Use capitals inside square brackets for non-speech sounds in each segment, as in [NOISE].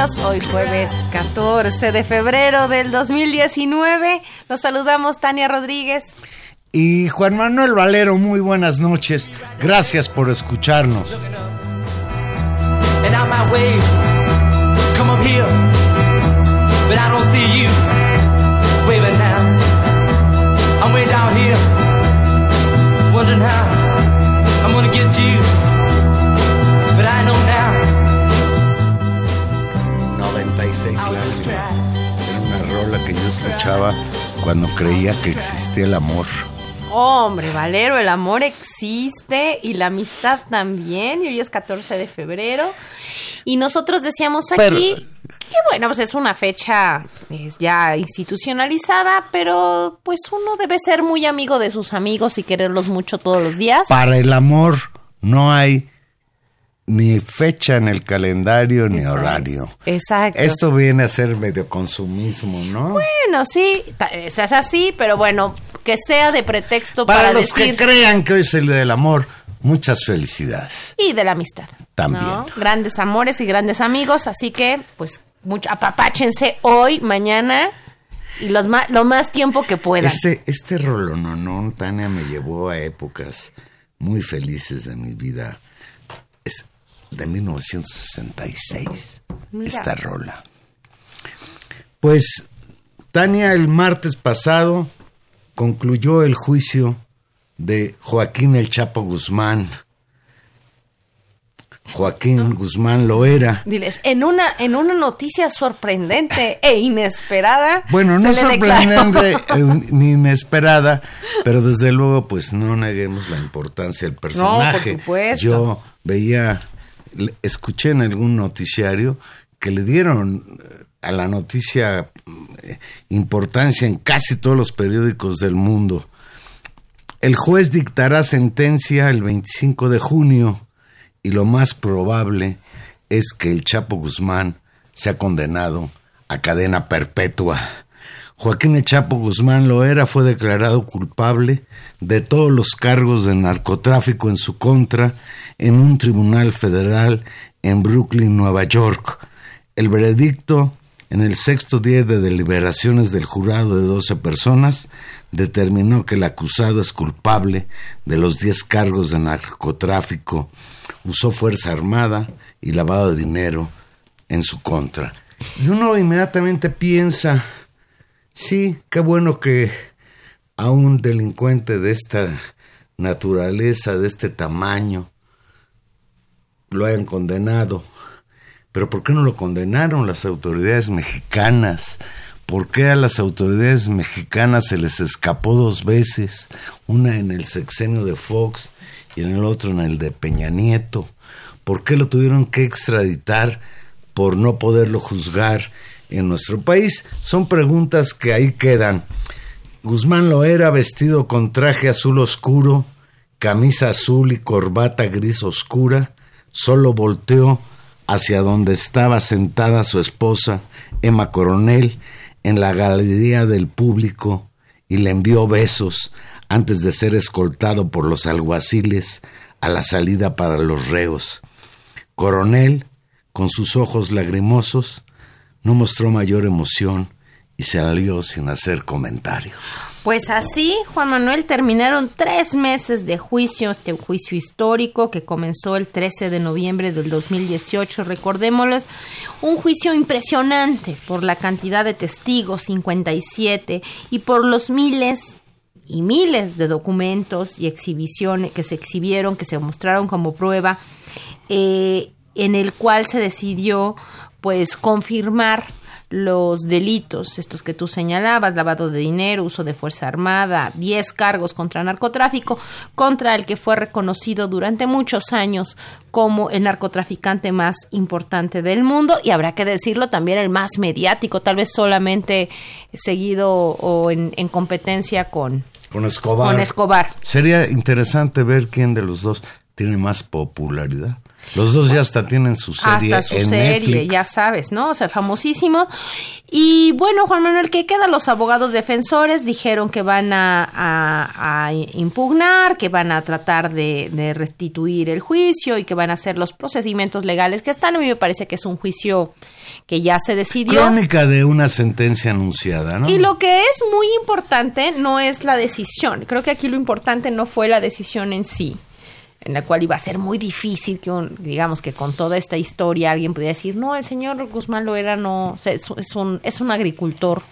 Intermedios, hoy jueves 14 de febrero del 2019. Los saludamos Tania Rodríguez. Y Juan Manuel Valero, muy buenas noches. Gracias por escucharnos. I'm way down here, wondering how I'm gonna get you. Que yo escuchaba cuando creía que existía el amor. Hombre, Valero, el amor existe y la amistad también. Y hoy es 14 de febrero. Y nosotros decíamos aquí que, bueno, pues es una fecha es ya institucionalizada, pero pues uno debe ser muy amigo de sus amigos y quererlos mucho todos los días. Para el amor no hay ni fecha en el calendario ni horario. Exacto. Esto viene a ser medio consumismo, ¿no? Bueno, sí, es así, pero bueno, que sea de pretexto para, para los que crean que hoy es el del amor. Muchas felicidades. Y de la amistad. También. Grandes amores y grandes amigos, así que pues mucho, apapáchense hoy, mañana y los lo más tiempo que puedan. Este, este no Tania, me llevó a épocas muy felices de mi vida. De 1966, esta rola. Pues Tania el martes pasado concluyó el juicio de Joaquín El Chapo Guzmán. Joaquín Guzmán lo era. Diles, en una, en una noticia sorprendente [LAUGHS] e inesperada. Bueno, no sorprendente [LAUGHS] e ni inesperada, pero desde luego, pues no neguemos la importancia del personaje. No, por supuesto. Yo veía, escuché en algún noticiario que le dieron a la noticia eh, importancia en casi todos los periódicos del mundo. El juez dictará sentencia el 25 de junio y lo más probable es que el Chapo Guzmán sea condenado a cadena perpetua. Joaquín el Chapo Guzmán Loera fue declarado culpable de todos los cargos de narcotráfico en su contra en un tribunal federal en Brooklyn, Nueva York. El veredicto en el sexto día de deliberaciones del jurado de 12 personas, determinó que el acusado es culpable de los 10 cargos de narcotráfico, usó fuerza armada y lavado de dinero en su contra. Y uno inmediatamente piensa, sí, qué bueno que a un delincuente de esta naturaleza, de este tamaño, lo hayan condenado pero ¿por qué no lo condenaron las autoridades mexicanas? ¿Por qué a las autoridades mexicanas se les escapó dos veces? Una en el sexenio de Fox y en el otro en el de Peña Nieto. ¿Por qué lo tuvieron que extraditar por no poderlo juzgar en nuestro país? Son preguntas que ahí quedan. Guzmán lo era vestido con traje azul oscuro, camisa azul y corbata gris oscura, solo volteó hacia donde estaba sentada su esposa, Emma Coronel, en la galería del público y le envió besos antes de ser escoltado por los alguaciles a la salida para los reos. Coronel, con sus ojos lagrimosos, no mostró mayor emoción y salió sin hacer comentario. Pues así, Juan Manuel, terminaron tres meses de juicio, este juicio histórico que comenzó el 13 de noviembre del 2018, recordémosles, un juicio impresionante por la cantidad de testigos, 57, y por los miles y miles de documentos y exhibiciones que se exhibieron, que se mostraron como prueba, eh, en el cual se decidió pues confirmar los delitos, estos que tú señalabas, lavado de dinero, uso de fuerza armada, 10 cargos contra narcotráfico, contra el que fue reconocido durante muchos años como el narcotraficante más importante del mundo y habrá que decirlo también el más mediático, tal vez solamente seguido o en, competencia con, con Escobar. Con Escobar. Sería interesante ver quién de los dos tiene más popularidad. Los dos ya hasta tienen su serie. Hasta su serie, ya sabes, ¿no? O sea, famosísimo. Y bueno, Juan Manuel, ¿qué queda? Los abogados defensores dijeron que van a, impugnar, que van a tratar de, restituir el juicio y que van a hacer los procedimientos legales que están. A mí me parece que es un juicio que ya se decidió. Crónica de una sentencia anunciada, ¿no? Y lo que es muy importante no es la decisión. Creo que aquí lo importante no fue la decisión en sí en la cual iba a ser muy difícil que, digamos, que con toda esta historia alguien pudiera decir, no, el señor Guzmán Loera no, es, un, es un agricultor,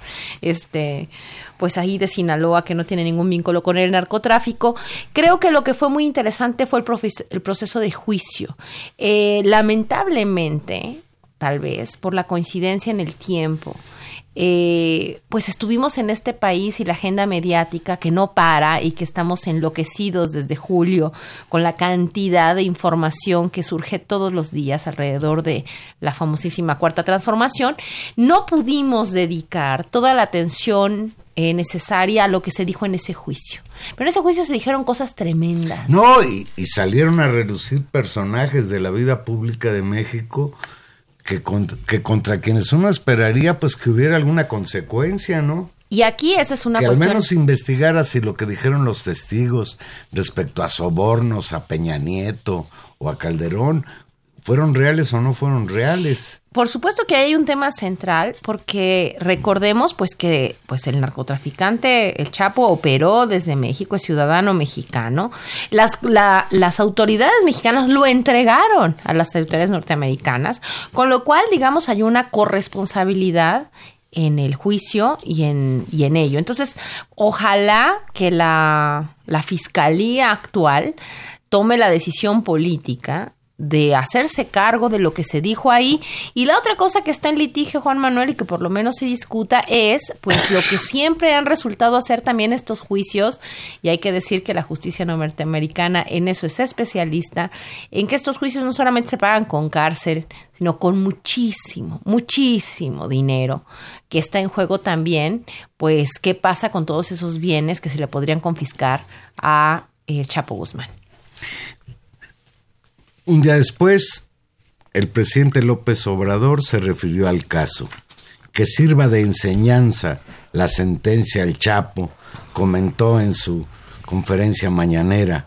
este, pues ahí de Sinaloa que no tiene ningún vínculo con el narcotráfico. Creo que lo que fue muy interesante fue el, el proceso de juicio. Eh, lamentablemente, tal vez, por la coincidencia en el tiempo, eh, pues estuvimos en este país y la agenda mediática que no para y que estamos enloquecidos desde julio con la cantidad de información que surge todos los días alrededor de la famosísima cuarta transformación, no pudimos dedicar toda la atención eh, necesaria a lo que se dijo en ese juicio. Pero en ese juicio se dijeron cosas tremendas. No, y, y salieron a reducir personajes de la vida pública de México que, que contra quienes uno esperaría pues que hubiera alguna consecuencia, ¿no? Y aquí esa es una que cuestión. al menos investigara si lo que dijeron los testigos respecto a sobornos, a Peña Nieto o a Calderón, fueron reales o no fueron reales. Por supuesto que hay un tema central porque recordemos pues que pues el narcotraficante el Chapo operó desde México, es ciudadano mexicano. Las las autoridades mexicanas lo entregaron a las autoridades norteamericanas, con lo cual digamos hay una corresponsabilidad en el juicio y en, y en ello. Entonces, ojalá que la, la fiscalía actual tome la decisión política de hacerse cargo de lo que se dijo ahí. Y la otra cosa que está en litigio, Juan Manuel, y que por lo menos se discuta, es pues lo que siempre han resultado hacer también estos juicios, y hay que decir que la justicia norteamericana en eso es especialista, en que estos juicios no solamente se pagan con cárcel, sino con muchísimo, muchísimo dinero que está en juego también, pues qué pasa con todos esos bienes que se le podrían confiscar a el Chapo Guzmán. Un día después, el presidente López Obrador se refirió al caso. Que sirva de enseñanza la sentencia al Chapo, comentó en su conferencia mañanera.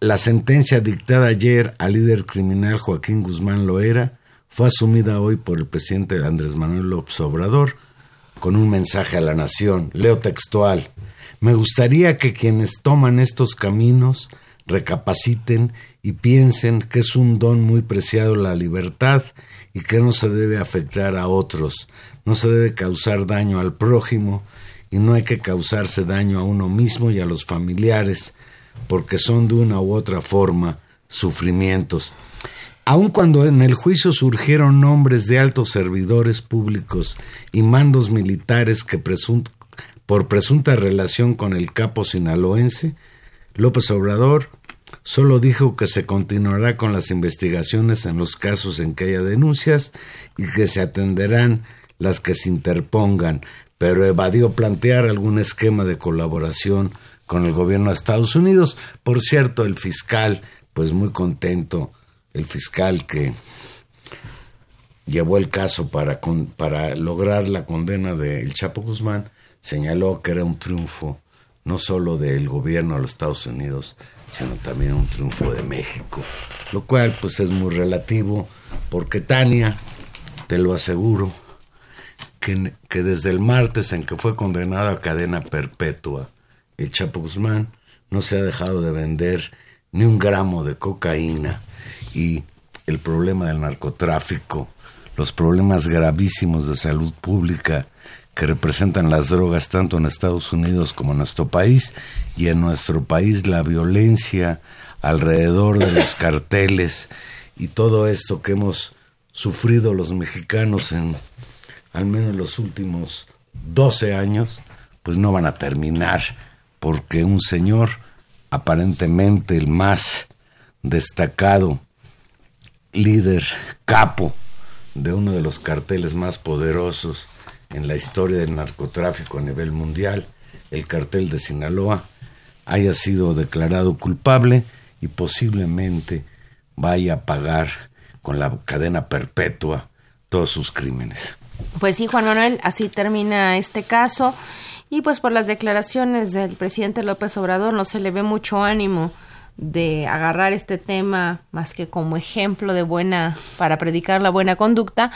La sentencia dictada ayer al líder criminal Joaquín Guzmán Loera fue asumida hoy por el presidente Andrés Manuel López Obrador con un mensaje a la nación. Leo textual. Me gustaría que quienes toman estos caminos recapaciten y piensen que es un don muy preciado la libertad y que no se debe afectar a otros, no se debe causar daño al prójimo y no hay que causarse daño a uno mismo y a los familiares, porque son de una u otra forma sufrimientos. Aun cuando en el juicio surgieron nombres de altos servidores públicos y mandos militares que por presunta relación con el capo sinaloense, López Obrador solo dijo que se continuará con las investigaciones en los casos en que haya denuncias y que se atenderán las que se interpongan, pero evadió plantear algún esquema de colaboración con el gobierno de Estados Unidos. Por cierto, el fiscal, pues muy contento, el fiscal que llevó el caso para, para lograr la condena del Chapo Guzmán, señaló que era un triunfo no solo del gobierno de los Estados Unidos, sino también un triunfo de México, lo cual pues es muy relativo, porque Tania, te lo aseguro, que, que desde el martes en que fue condenado a cadena perpetua, el Chapo Guzmán no se ha dejado de vender ni un gramo de cocaína y el problema del narcotráfico, los problemas gravísimos de salud pública que representan las drogas tanto en Estados Unidos como en nuestro país y en nuestro país la violencia alrededor de los carteles y todo esto que hemos sufrido los mexicanos en al menos los últimos 12 años, pues no van a terminar porque un señor aparentemente el más destacado líder capo de uno de los carteles más poderosos en la historia del narcotráfico a nivel mundial, el cartel de Sinaloa, haya sido declarado culpable y posiblemente vaya a pagar con la cadena perpetua todos sus crímenes. Pues sí, Juan Manuel, así termina este caso. Y pues por las declaraciones del presidente López Obrador no se le ve mucho ánimo de agarrar este tema más que como ejemplo de buena para predicar la buena conducta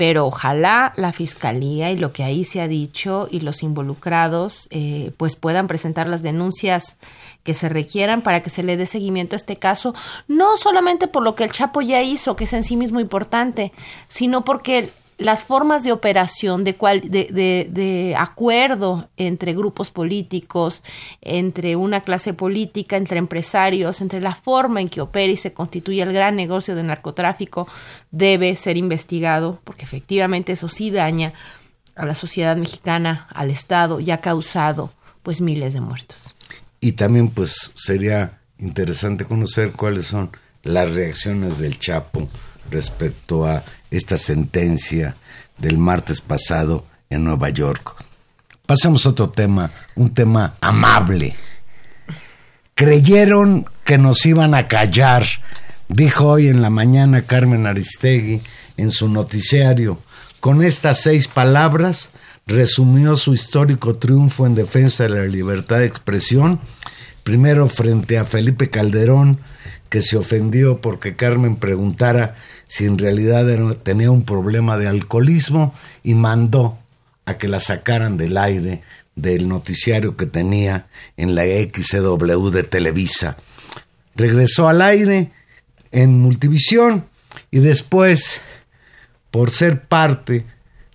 pero ojalá la fiscalía y lo que ahí se ha dicho y los involucrados eh, pues puedan presentar las denuncias que se requieran para que se le dé seguimiento a este caso, no solamente por lo que el Chapo ya hizo, que es en sí mismo importante, sino porque las formas de operación, de, cual, de, de, acuerdo entre grupos políticos, entre una clase política, entre empresarios, entre la forma en que opera y se constituye el gran negocio del narcotráfico, debe ser investigado, porque efectivamente eso sí daña a la sociedad mexicana, al Estado, y ha causado pues miles de muertos. Y también pues sería interesante conocer cuáles son las reacciones del Chapo respecto a esta sentencia del martes pasado en Nueva York. Pasemos a otro tema, un tema amable. Creyeron que nos iban a callar, dijo hoy en la mañana Carmen Aristegui en su noticiario. Con estas seis palabras resumió su histórico triunfo en defensa de la libertad de expresión, primero frente a Felipe Calderón, que se ofendió porque Carmen preguntara si en realidad tenía un problema de alcoholismo y mandó a que la sacaran del aire del noticiario que tenía en la XW de Televisa. Regresó al aire en Multivisión y después, por ser parte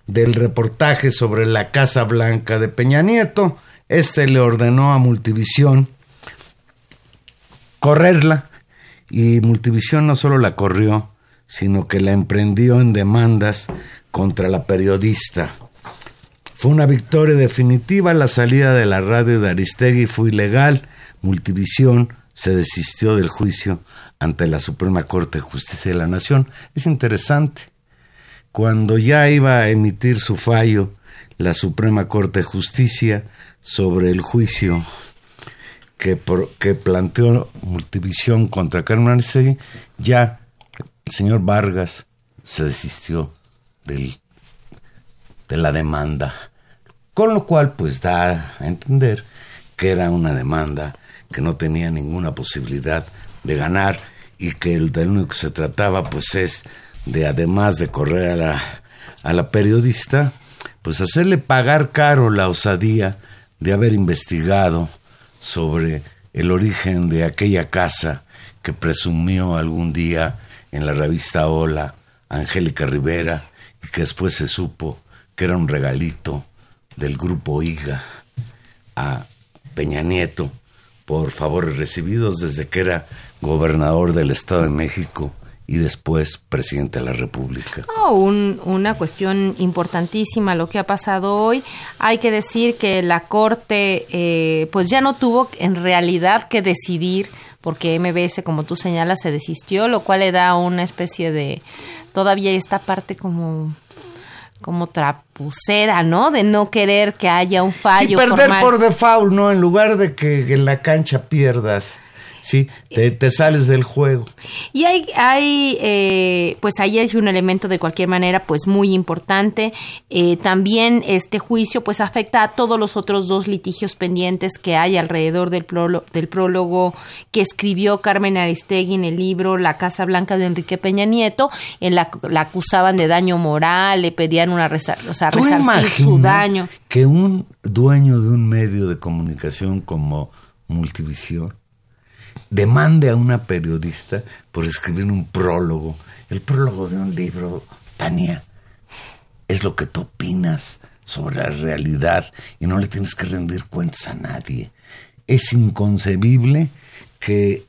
del reportaje sobre la Casa Blanca de Peña Nieto, este le ordenó a Multivisión correrla y Multivisión no solo la corrió, sino que la emprendió en demandas contra la periodista. Fue una victoria definitiva, la salida de la radio de Aristegui fue ilegal, Multivisión se desistió del juicio ante la Suprema Corte de Justicia de la Nación. Es interesante. Cuando ya iba a emitir su fallo la Suprema Corte de Justicia sobre el juicio que, que planteó Multivisión contra Carmen Aristegui, ya el señor Vargas se desistió del, de la demanda, con lo cual pues da a entender que era una demanda que no tenía ninguna posibilidad de ganar y que el del único que se trataba pues es de además de correr a la, a la periodista, pues hacerle pagar caro la osadía de haber investigado sobre el origen de aquella casa que presumió algún día en la revista Hola Angélica Rivera y que después se supo que era un regalito del grupo IGA a Peña Nieto por favores recibidos desde que era gobernador del Estado de México y después presidente de la República. Oh, una cuestión importantísima lo que ha pasado hoy. Hay que decir que la Corte eh, pues ya no tuvo en realidad que decidir porque MBS, como tú señalas, se desistió, lo cual le da una especie de todavía esta parte como como trapucera, ¿no? De no querer que haya un fallo. Sí, perder por default, ¿no? En lugar de que en la cancha pierdas sí, te, sales del juego. Y hay, hay eh, pues ahí hay un elemento de cualquier manera, pues muy importante. Eh, también este juicio, pues afecta a todos los otros dos litigios pendientes que hay alrededor del, del prólogo que escribió Carmen Aristegui en el libro La Casa Blanca de Enrique Peña Nieto, en la, la acusaban de daño moral, le pedían una resar, o sea, resarcir su daño. Que un dueño de un medio de comunicación como Multivisión demande a una periodista por escribir un prólogo, el prólogo de un libro, Tania, es lo que tú opinas sobre la realidad y no le tienes que rendir cuentas a nadie. Es inconcebible que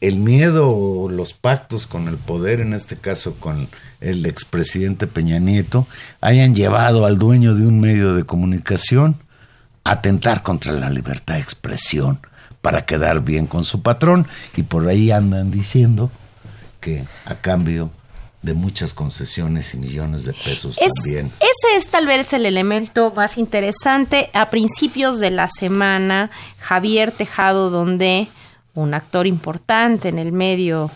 el miedo o los pactos con el poder, en este caso con el expresidente Peña Nieto, hayan llevado al dueño de un medio de comunicación a atentar contra la libertad de expresión, para quedar bien con su patrón y por ahí andan diciendo que a cambio de muchas concesiones y millones de pesos también. Ese es tal vez el elemento más interesante. A principios de la semana, Javier Tejado, donde un actor importante en el medio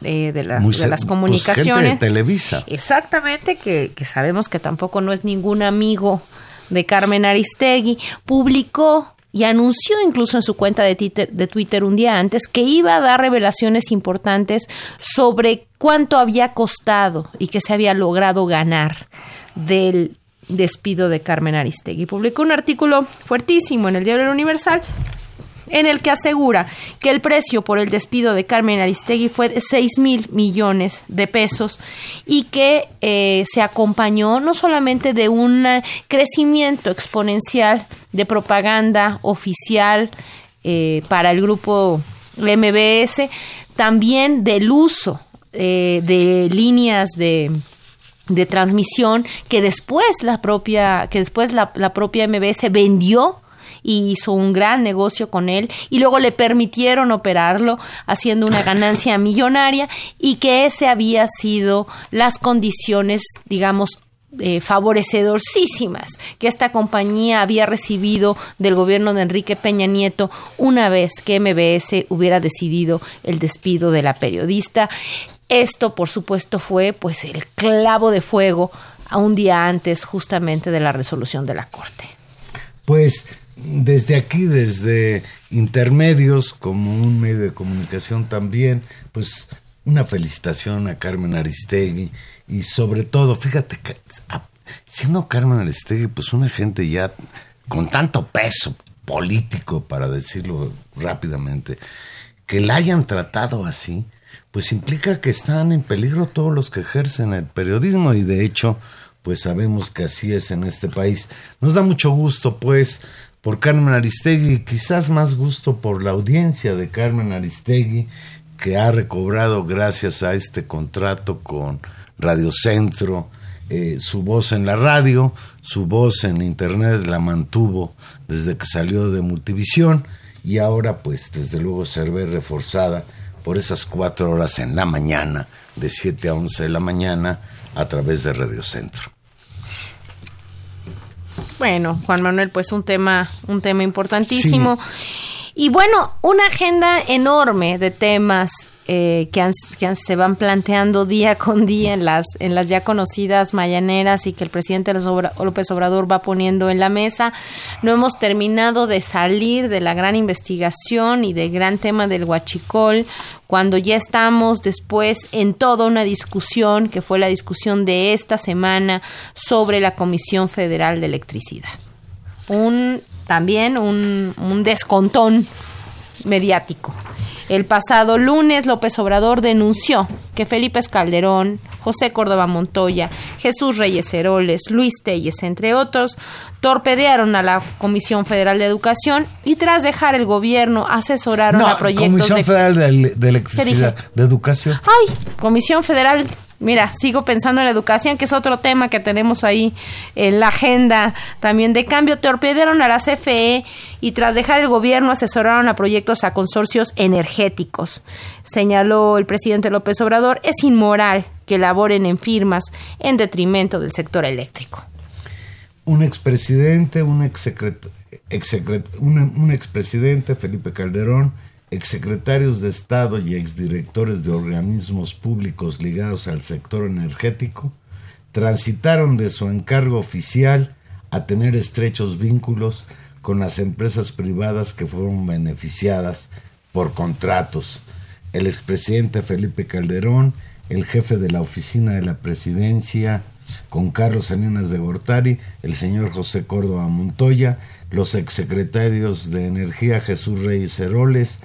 de, las pues, comunicaciones. Televisa. Exactamente, que, que sabemos que tampoco no es ningún amigo de Carmen Aristegui, publicó y anunció incluso en su cuenta de Twitter, de Twitter un día antes que iba a dar revelaciones importantes sobre cuánto había costado y que se había logrado ganar del despido de Carmen Aristegui. Publicó un artículo fuertísimo en el Diario Universal en el que asegura que el precio por el despido de Carmen Aristegui fue de 6 mil millones de pesos y que eh, se acompañó no solamente de un crecimiento exponencial de propaganda oficial eh, para el grupo MBS, también del uso eh, de líneas de de transmisión que después la propia que después la, la propia MBS vendió y hizo un gran negocio con él y luego le permitieron operarlo haciendo una ganancia [LAUGHS] millonaria y que ese había sido las condiciones, digamos, eh, que esta compañía había recibido del gobierno de Enrique Peña Nieto una vez que MBS hubiera decidido el despido de la periodista. Esto, por supuesto, fue pues el clavo de fuego a un día antes justamente de la resolución de la Corte. Pues desde aquí, desde intermedios, como un medio de comunicación también, pues una felicitación a Carmen Aristegui y sobre todo, fíjate, que, siendo Carmen Aristegui, pues una gente ya con tanto peso político, para decirlo rápidamente, que la hayan tratado así, pues implica que están en peligro todos los que ejercen el periodismo y de hecho, pues sabemos que así es en este país. Nos da mucho gusto, pues, por Carmen Aristegui, quizás más gusto por la audiencia de Carmen Aristegui, que ha recobrado gracias a este contrato con Radio Centro, eh, su voz en la radio, su voz en internet la mantuvo desde que salió de Multivisión y ahora pues desde luego se ve reforzada por esas cuatro horas en la mañana, de 7 a 11 de la mañana, a través de Radio Centro. Bueno, Juan Manuel, pues un tema, un tema importantísimo. Y bueno, una agenda enorme de temas eh, que, se van planteando día con día en las, en las ya conocidas mañaneras y que el presidente López Obrador va poniendo en la mesa. No hemos terminado de salir de la gran investigación y del gran tema del huachicol, cuando ya estamos después en toda una discusión, que fue la discusión de esta semana sobre la Comisión Federal de Electricidad. Un, también un, un descontón mediático. El pasado lunes López Obrador denunció que Felipe Calderón, José Córdoba Montoya, Jesús Reyes Heroles, Luis Telles, entre otros, torpedearon a la Comisión Federal de Educación y tras dejar el gobierno asesoraron a proyectos Comisión de... Federal de, de Electricidad, de Educación. Ay, Comisión Federal Mira, sigo pensando en la educación, que es otro tema que tenemos ahí en la agenda también de cambio. Torpedearon a la CFE y tras dejar el gobierno asesoraron a proyectos a consorcios energéticos. Señaló el presidente López Obrador, es inmoral que laboren en firmas en detrimento del sector eléctrico. Un expresidente, un, un, un expresidente, Felipe Calderón, exsecretarios de Estado y exdirectores de organismos públicos ligados al sector energético, transitaron de su encargo oficial a tener estrechos vínculos con las empresas privadas que fueron beneficiadas por contratos. El expresidente Felipe Calderón, el jefe de la oficina de la presidencia, con Carlos Salinas de Gortari, el señor José Córdoba Montoya, los exsecretarios de Energía Jesús Reyes Heroles,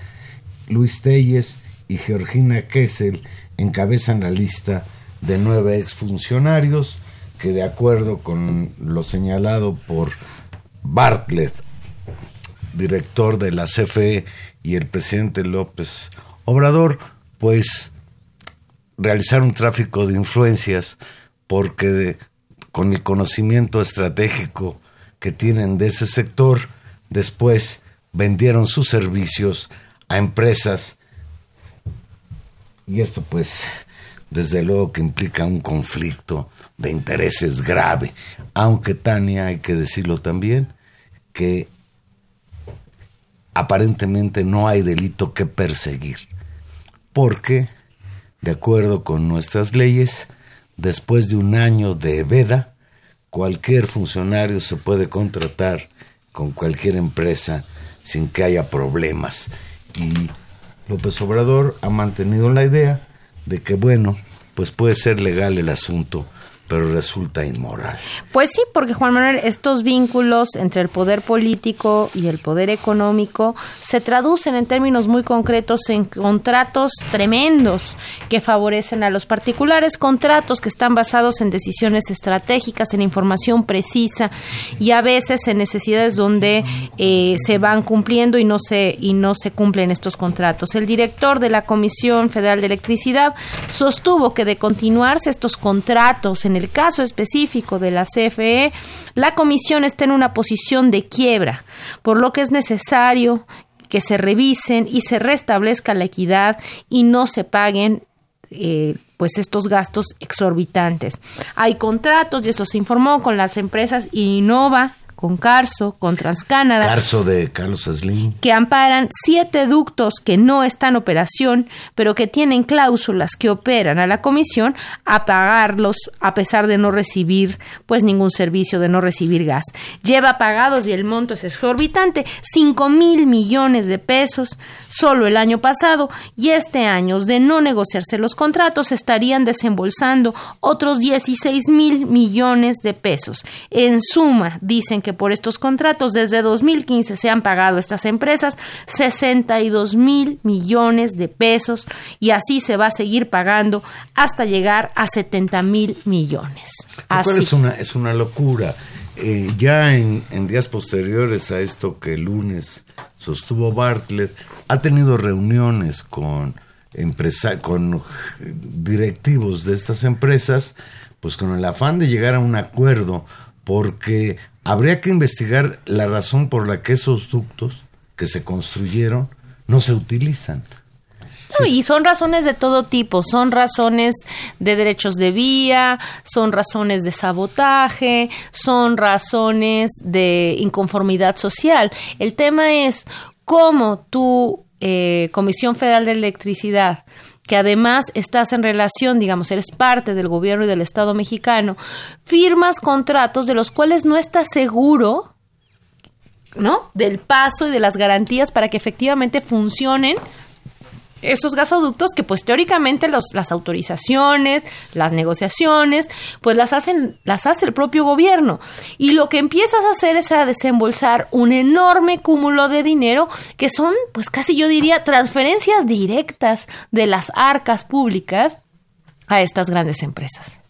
Luis Telles y Georgina Kessel encabezan la lista de nueve exfuncionarios que de acuerdo con lo señalado por Bartlett, director de la CFE y el presidente López Obrador, pues realizaron tráfico de influencias porque con el conocimiento estratégico que tienen de ese sector, después vendieron sus servicios a empresas. Y esto pues desde luego que implica un conflicto de intereses grave, aunque Tania, hay que decirlo también, que aparentemente no hay delito que perseguir, porque, de acuerdo con nuestras leyes, después de un año de veda, cualquier funcionario se puede contratar con cualquier empresa sin que haya problemas. Y López Obrador ha mantenido la idea de que, bueno, pues puede ser legal el asunto, pero resulta inmoral. Pues sí, porque Juan Manuel, estos vínculos entre el poder político y el poder económico se traducen en términos muy concretos en contratos tremendos que favorecen a los particulares, contratos que están basados en decisiones estratégicas, en información precisa y a veces en necesidades donde eh, se van cumpliendo y no se y no se cumplen estos contratos. El director de la Comisión Federal de Electricidad sostuvo que de continuarse estos contratos en el caso específico de la CFE, la comisión está en una posición de quiebra, por lo que es necesario que se revisen y se restablezca la equidad y no se paguen eh, pues estos gastos exorbitantes. Hay contratos, y eso se informó con las empresas Innova, con Carso, con Transcanada. Carso de Carlos Slim. Que amparan siete ductos que no están en operación, pero que tienen cláusulas que operan a la comisión a pagarlos a pesar de no recibir pues ningún servicio, de no recibir gas. Lleva pagados y el monto es exorbitante, cinco mil millones de pesos solo el año pasado y este año de no negociarse los contratos estarían desembolsando otros 16 mil millones de pesos. En suma, dicen que por estos contratos desde 2015 se han pagado a estas empresas 62 mil millones de pesos y así se va a seguir pagando hasta llegar a 70 mil millones. Es una, es una locura. Eh, ya en, días posteriores a esto que el lunes sostuvo Bartlett, ha tenido reuniones con, empresa, con directivos de estas empresas, pues con el afán de llegar a un acuerdo, porque habría que investigar la razón por la que esos ductos que se construyeron no se utilizan. y son razones de todo tipo, son razones de derechos de vía, son razones de sabotaje, son razones de inconformidad social. El tema es cómo tu eh, Comisión Federal de Electricidad que además estás en relación, digamos, eres parte del gobierno y del Estado mexicano, firmas contratos de los cuales no estás seguro, ¿no? Del paso y de las garantías para que efectivamente funcionen esos gasoductos que pues teóricamente las autorizaciones, las negociaciones, pues las hacen, las hace el propio gobierno. Y lo que empiezas a hacer es a desembolsar un enorme cúmulo de dinero que son, pues casi yo diría, transferencias directas de las arcas públicas a estas grandes empresas.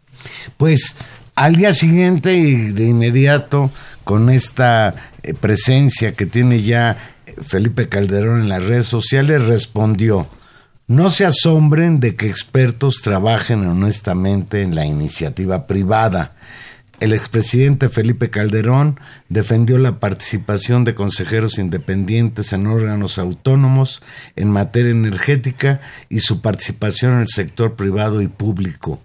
Pues al día siguiente y de inmediato, con esta eh, presencia que tiene ya Felipe Calderón en las redes sociales, respondió, no se asombren de que expertos trabajen honestamente en la iniciativa privada. El expresidente Felipe Calderón defendió la participación de consejeros independientes en órganos autónomos en materia energética y su participación en el sector privado y público.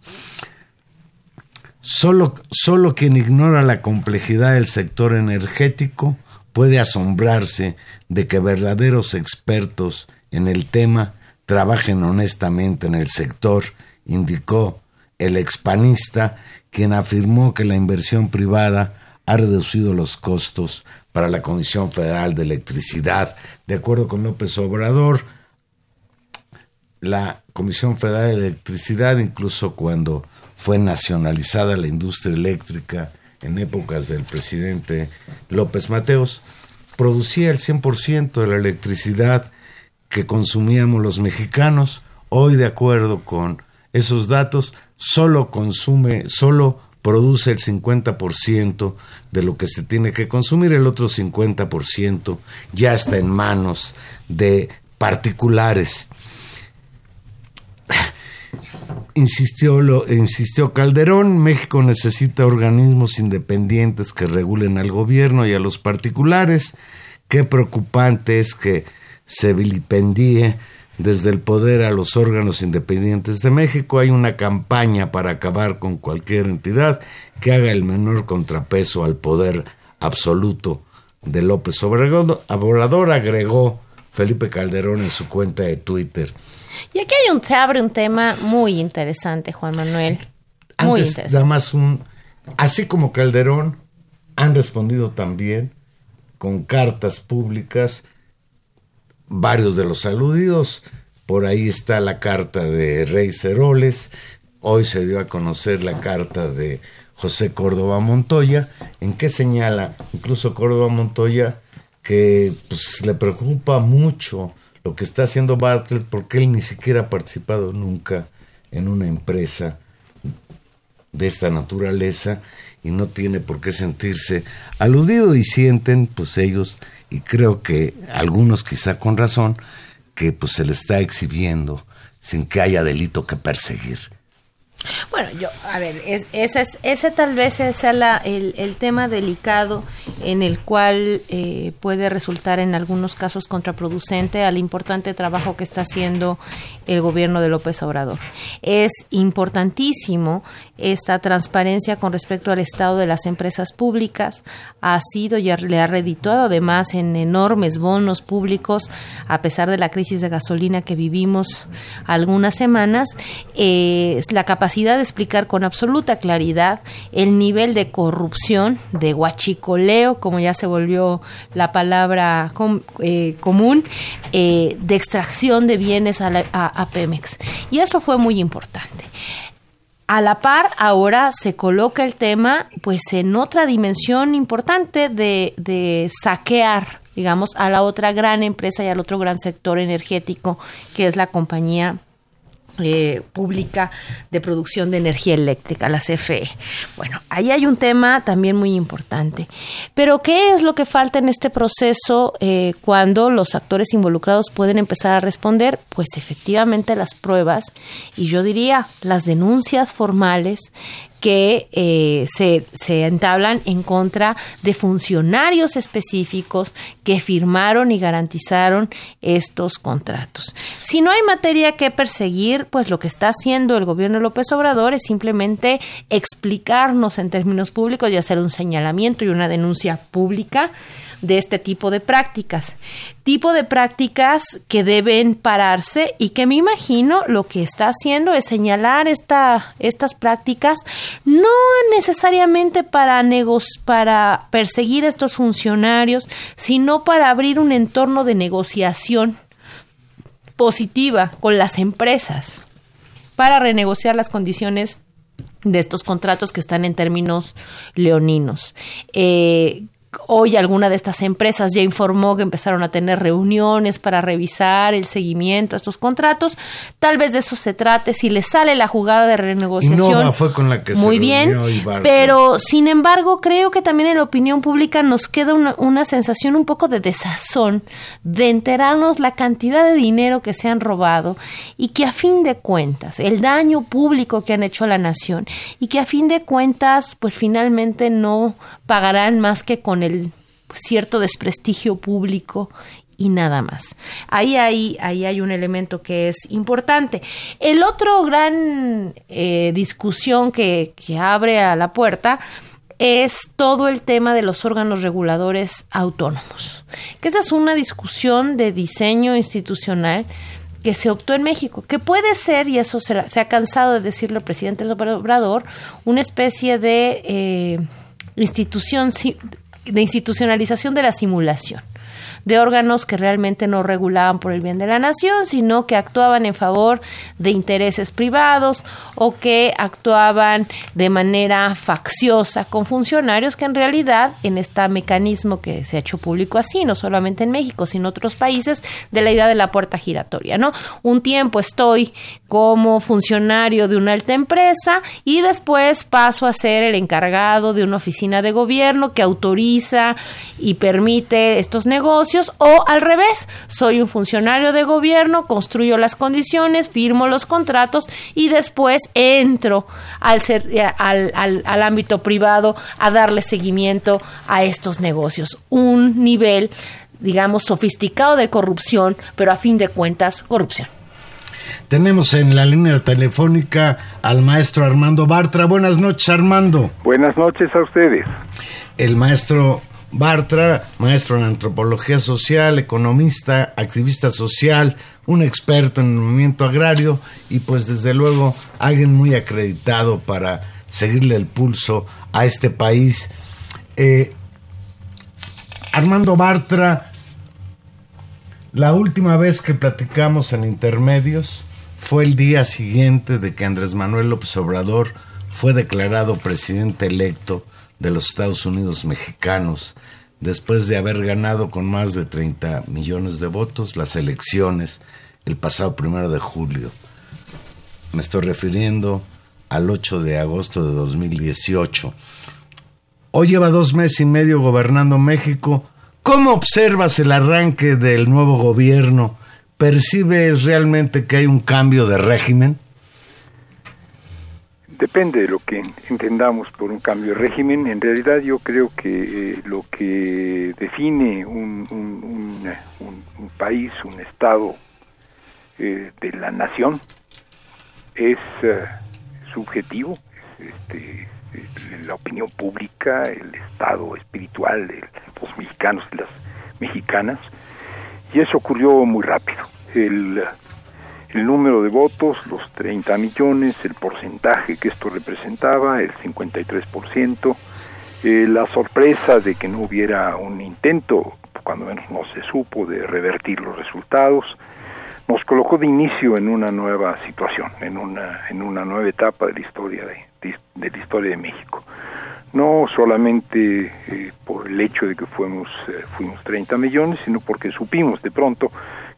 Solo, solo quien ignora la complejidad del sector energético puede asombrarse de que verdaderos expertos en el tema trabajen honestamente en el sector, indicó el expanista quien afirmó que la inversión privada ha reducido los costos para la Comisión Federal de Electricidad. De acuerdo con López Obrador, la Comisión Federal de Electricidad, incluso cuando fue nacionalizada la industria eléctrica en épocas del presidente López Mateos, producía el 100% de la electricidad que consumíamos los mexicanos. Hoy, de acuerdo con esos datos, solo consume, solo produce el 50% de lo que se tiene que consumir, el otro 50% ya está en manos de particulares. Insistió, insistió Calderón, México necesita organismos independientes que regulen al gobierno y a los particulares. Qué preocupante es que se vilipendie desde el poder a los órganos independientes de México hay una campaña para acabar con cualquier entidad que haga el menor contrapeso al poder absoluto de López Obrador, agregó Felipe Calderón en su cuenta de Twitter. Y aquí hay un, se abre un tema muy interesante, Juan Manuel. Muy interesante. más un, así como Calderón, han respondido también con cartas públicas varios de los aludidos. Por ahí está la carta de Rey Ceroles. Hoy se dio a conocer la carta de José Córdoba Montoya, en que señala, incluso Córdoba Montoya, que pues, le preocupa mucho lo que está haciendo Bartlett porque él ni siquiera ha participado nunca en una empresa de esta naturaleza y no tiene por qué sentirse aludido y sienten pues ellos y creo que algunos quizá con razón que pues se le está exhibiendo sin que haya delito que perseguir. Bueno, yo, a ver, es, ese, es, ese tal vez sea la, el, el, tema delicado en el cual eh, puede resultar en algunos casos contraproducente al importante trabajo que está haciendo el gobierno de López Obrador. Es importantísimo esta transparencia con respecto al estado de las empresas públicas. Ha sido y le ha redituado además en enormes bonos públicos, a pesar de la crisis de gasolina que vivimos algunas semanas. Eh, la capacidad de explicar con absoluta claridad el nivel de corrupción, de guachicoleo, como ya se volvió la palabra eh, común, eh, de extracción de bienes a, la, a Pemex. Y eso fue muy importante. A la par, ahora se coloca el tema pues en otra dimensión importante de, de saquear digamos, a la otra gran empresa y al otro gran sector energético, que es la compañía eh, pública de producción de energía eléctrica, la CFE. Bueno, ahí hay un tema también muy importante. Pero, ¿qué es lo que falta en este proceso eh, cuando los actores involucrados pueden empezar a responder? Pues efectivamente las pruebas y yo diría las denuncias formales que eh, se, se, entablan en contra de funcionarios específicos que firmaron y garantizaron estos contratos. Si no hay materia que perseguir, pues lo que está haciendo el gobierno de López Obrador es simplemente explicarnos en términos públicos y hacer un señalamiento y una denuncia pública de este tipo de prácticas. Tipo de prácticas que deben pararse y que me imagino lo que está haciendo es señalar esta, estas prácticas no necesariamente para, para perseguir a estos funcionarios, sino para abrir un entorno de negociación positiva con las empresas para renegociar las condiciones de estos contratos que están en términos leoninos. Eh, Hoy alguna de estas empresas ya informó que empezaron a tener reuniones para revisar el seguimiento a estos contratos. Tal vez de eso se trate. Si le sale la jugada de renegociación. fue con la que muy bien. Pero sin embargo, creo que también en la opinión pública nos queda una, una sensación un poco de desazón de enterarnos la cantidad de dinero que se han robado y que a fin de cuentas el daño público que han hecho a la nación y que a fin de cuentas pues finalmente no pagarán más que con el cierto desprestigio público y nada más. Ahí, ahí, hay un elemento que es importante. El otro gran eh, discusión que, que abre a la puerta es todo el tema de los órganos reguladores autónomos, que esa es una discusión de diseño institucional que se optó en México, que puede ser, y eso se, ha cansado de decirlo el presidente López Obrador, una especie de eh, institución de institucionalización de la simulación de órganos que realmente no regulaban por el bien de la nación, sino que actuaban en favor de intereses privados o que actuaban de manera facciosa con funcionarios que en realidad en este mecanismo que se ha hecho público así, no solamente en México, sino en otros países, de la idea de la puerta giratoria, ¿no? Un tiempo estoy como funcionario de una alta empresa y después paso a ser el encargado de una oficina de gobierno que autoriza y permite estos negocios o al revés, soy un funcionario de gobierno, construyo las condiciones, firmo los contratos y después entro al, eh, al, al ámbito privado a darle seguimiento a estos negocios. Un nivel, digamos, sofisticado de corrupción, pero a fin de cuentas, corrupción. Tenemos en la línea telefónica al maestro Armando Bartra. Buenas noches, Armando. Buenas noches a ustedes. El maestro Bartra, maestro en antropología social, economista, activista social, un experto en el movimiento agrario y pues desde luego alguien muy acreditado para seguirle el pulso a este país. Eh, Armando Bartra, la última vez que platicamos en intermedios fue el día siguiente de que Andrés Manuel López Obrador fue declarado presidente electo de los Estados Unidos mexicanos, después de haber ganado con más de 30 millones de votos las elecciones el pasado primero de julio. Me estoy refiriendo al 8 de agosto de 2018. Hoy lleva dos meses y medio gobernando México. ¿Cómo observas el arranque del nuevo gobierno? ¿Percibes realmente que hay un cambio de régimen? Depende de lo que entendamos por un cambio de régimen. En realidad yo creo que eh, lo que define un, un, país, un Estado eh, de la nación es eh, subjetivo, este, la opinión pública, el estado espiritual de los mexicanos y las mexicanas, y eso ocurrió muy rápido. El el número de votos, los 30 millones, el porcentaje que esto representaba, el 53%, eh, la sorpresa de que no hubiera un intento, cuando menos no se supo, de revertir los resultados, nos colocó de inicio en una nueva situación, en una, en una nueva etapa de la historia de, de, la historia de México. No solamente eh, por el hecho de que fuimos, eh, fuimos 30 millones, sino porque supimos de pronto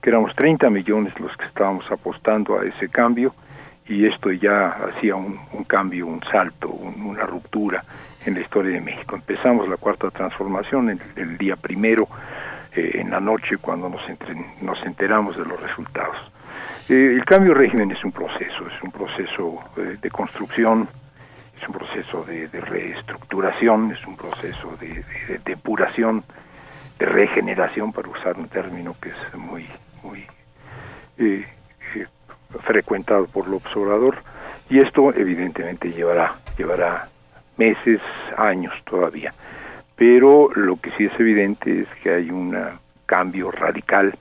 éramos 30 millones los que estábamos apostando a ese cambio y esto ya hacía un, cambio, un salto, una ruptura en la historia de México. Empezamos la cuarta transformación el, día primero, eh, en la noche, cuando nos, enteramos de los resultados. Eh, el cambio de régimen es un proceso, es un proceso eh, de construcción, es un proceso de, reestructuración, es un proceso de, de, depuración, de regeneración, para usar un término que es muy muy eh, eh, frecuentado por el observador y esto evidentemente llevará llevará meses años todavía. Pero lo que sí es evidente es que hay un cambio radical